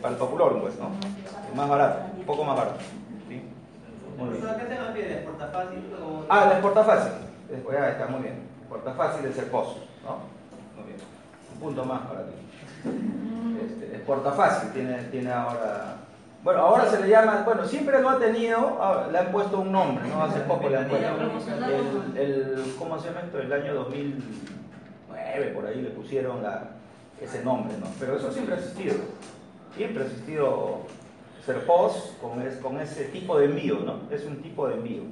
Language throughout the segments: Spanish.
Para el popular, pues, ¿no? Es más barato, un poco más barato. ¿sí? Muy bien. ¿Qué se nos pide? ¿Exporta fácil o...? Ah, la exporta fácil. Después ya está muy bien. Exporta fácil es el pozo, ¿no? Muy bien. Un punto más para ti. Este, exporta fácil, tiene, tiene ahora. Bueno, ahora se le llama, bueno, siempre lo ha tenido, ahora le han puesto un nombre, ¿no? Hace poco le han puesto el, el ¿cómo se llama esto? El año 2009, por ahí le pusieron la, ese nombre, ¿no? Pero eso siempre ha existido. Siempre ha existido ser post con, es- con ese tipo de envío, ¿no? Es un tipo de envío.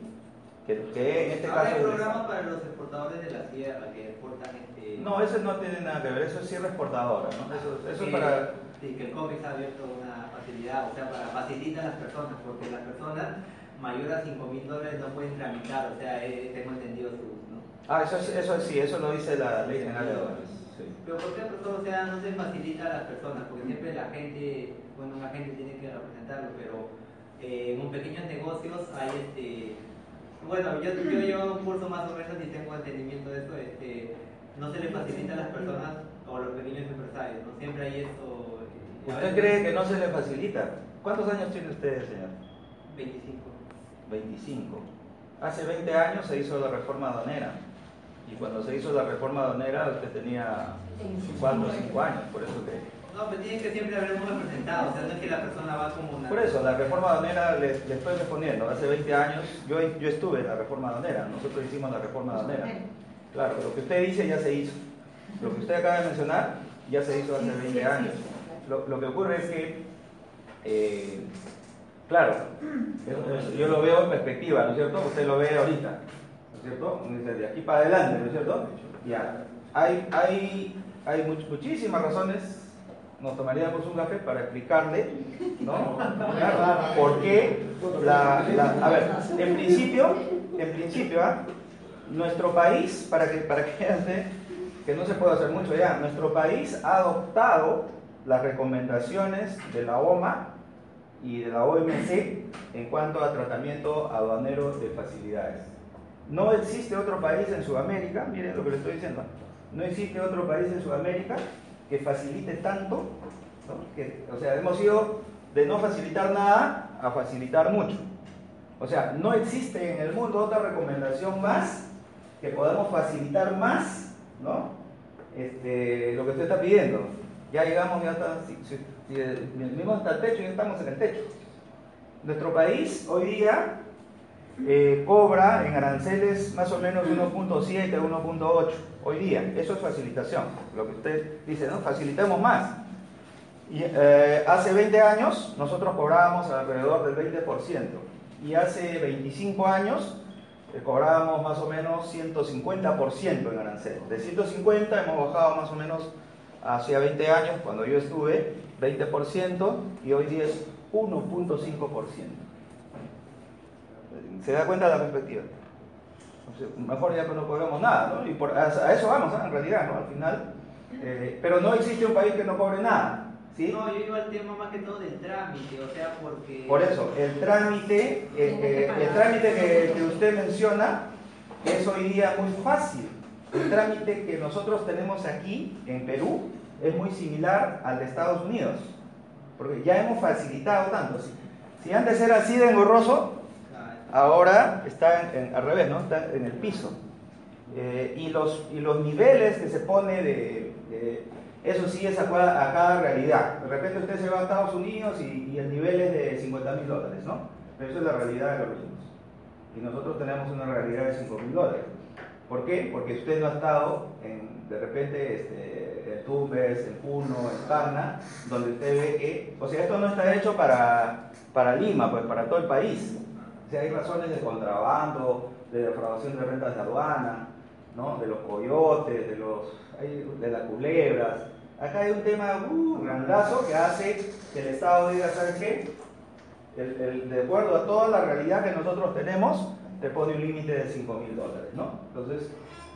Que, que en este caso. hay para los exportadores de la sierra que exportan este... No, eso no tiene nada que ver, eso es cierre exportadora, ¿no? Eso, eso es para. Sí, que el COMEX ha abierto una facilidad, o sea, para facilitar a las personas, porque las personas mayores a 5 mil dólares no pueden tramitar, o sea, eh, tengo entendido su... ¿no? Ah, eso, es- eso sí, eso lo dice la Ley General de Aduanas. Pero ¿por qué? O sea, no se facilita a las personas? Porque siempre la gente, bueno, la gente tiene que representarlo, pero eh, en un pequeños negocios hay este... Bueno, yo, yo llevo un curso más o menos y tengo entendimiento de esto, este, no se le facilita a las personas o a los pequeños empresarios, ¿no? Siempre hay esto... a ¿Usted cree que no se le facilita? ¿Cuántos años tiene usted, señor? 25. 25. Hace 20 años se hizo la reforma aduanera. Y cuando se hizo la reforma aduanera, usted tenía 4 o 5 años, por eso que. No, pero tiene que siempre haber un representado, o sea, no es que la persona va como una... Por eso, la reforma aduanera le, le estoy respondiendo. Hace 20 años yo, yo estuve en la reforma aduanera, nosotros hicimos la reforma aduanera. Claro, lo que usted dice ya se hizo. Lo que usted acaba de mencionar ya se hizo hace 20 años. Lo, lo que ocurre es que, eh, claro, yo lo veo en perspectiva, ¿no es cierto? Usted lo ve ahorita, ¿no es cierto? Desde aquí para adelante, ¿no es cierto? Ya. Hay, hay, hay much- muchísimas razones, nos tomaríamos un café para explicarle, ¿no? Claro, por qué la, a ver, en principio, en principio, ¿ah? nuestro país, para que, para que usted que no se puede hacer mucho ya, nuestro país ha adoptado las recomendaciones de la OMA y de la OMC en cuanto a tratamiento aduanero de facilidades. No existe otro país en Sudamérica, miren lo que le estoy diciendo, no existe otro país en Sudamérica que facilite tanto, o sea, hemos ido de no facilitar nada a facilitar mucho. O sea, no existe en el mundo otra recomendación más que podamos facilitar más, ¿no? Este, lo que usted está pidiendo. Ya llegamos, ya está, si, si, si el mismo hasta el techo, ya estamos en el techo. Nuestro país hoy día eh, cobra en aranceles más o menos 1.7, 1.8 hoy día. Eso es facilitación. Lo que usted dice, ¿no? Facilitemos más. Y, eh, hace 20 años nosotros cobrábamos alrededor del 20% y hace 25 años eh, cobrábamos más o menos 150% en arancel. De 150 hemos bajado más o menos hacia 20 años, cuando yo estuve, 20% y hoy día es 1.5%. ¿Se da cuenta de la perspectiva? O sea, mejor ya que no cobramos nada, ¿no? Y por, a, a eso vamos, ¿no? en realidad, ¿no? Al final. eh, pero no existe un país que no cobre nada. ¿sí? No, yo iba al tema más que todo del trámite, o sea, porque... Por eso, el trámite, eh, eh, el trámite que, que usted menciona es hoy día muy fácil. El trámite que nosotros tenemos aquí en Perú es muy similar al de Estados Unidos, porque ya hemos facilitado tanto. Si, si antes era así de engorroso, ahora está al revés, ¿no? Está en el piso. Eh, y, los, y los niveles que se pone de, de- eso sí es a, cada realidad. De repente usted se va a Estados Unidos y, y el nivel es de 50 mil dólares, ¿no? Pero eso es la realidad de los mismos. Y nosotros tenemos una realidad de 5 mil dólares. ¿Por qué? Porque usted no ha estado en, de repente, este, en Tumbes, en Puno, en Tacna, donde usted ve que, o sea, esto no está hecho para, para Lima, pues para todo el país. O sea, hay razones de contrabando, de defraudación de rentas de aduana, ¿no? de los coyotes, de, los, de las culebras. acá hay un tema uh, grandazo que hace que el Estado diga, ¿sabes qué? El, el- de acuerdo a toda la realidad que nosotros tenemos, te pone un límite de 5 mil dólares, ¿no? Entonces,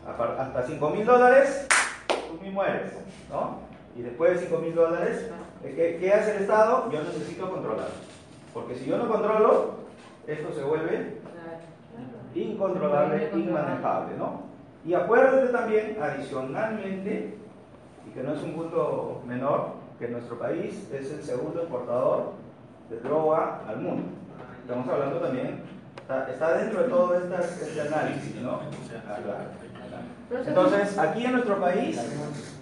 hasta 5 mil dólares, tú mismo eres, ¿no? Y después de 5 mil dólares, ¿qué, qué hace el Estado? Yo necesito controlar. Porque si yo no controlo, esto se vuelve incontrolable, inmanejable, ¿no? Y acuérdate también, adicionalmente, y que no es un punto menor, que nuestro país es el segundo exportador de droga al mundo. Estamos hablando también, está, está dentro de todo este análisis, ¿no? Ah. Entonces, aquí en nuestro país,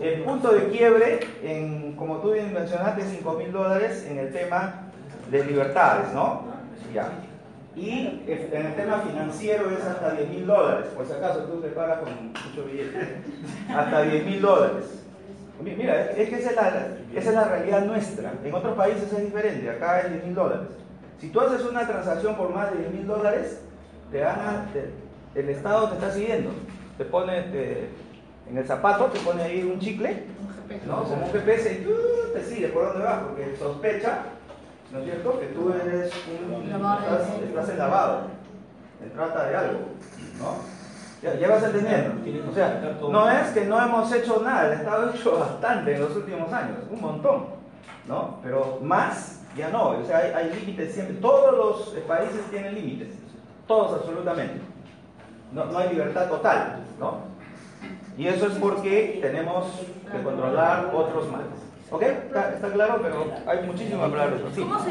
el punto de quiebre, en, como tú bien mencionaste, 5 mil dólares en el tema de libertades, ¿no? Ya. Y en el tema financiero es hasta 10 mil dólares, por si acaso tú te pagas con mucho billete. Hasta 10 mil dólares. Mi- Mira, es, que esa es, la, esa es la realidad nuestra. En otros países es diferente, acá es 10 mil dólares. Si tú haces una transacción por más de 10 mil dólares, te gana, te- el Estado te está siguiendo. Te pone te- en el zapato, te pone ahí un chicle, ¿no? Como un GPS y ¡uh! te sigue por donde vas, porque sospecha, ¿no es cierto?, que tú eres un, estás, estás en lavado, en trata de algo, ¿no? Ya, ya vas entendiendo. O sea, no es que no hemos hecho nada, el Estado ha hecho bastante en los últimos años, un montón, ¿no? Pero más, ya no, o sea, hay, hay límites siempre. Todos los países tienen límites, todos absolutamente. No, no hay libertad total, ¿no? Y eso es porque tenemos que controlar otros males. ¿Ok? ¿Está, claro? Pero hay muchísimo que hablar. Sí. ¿Cómo se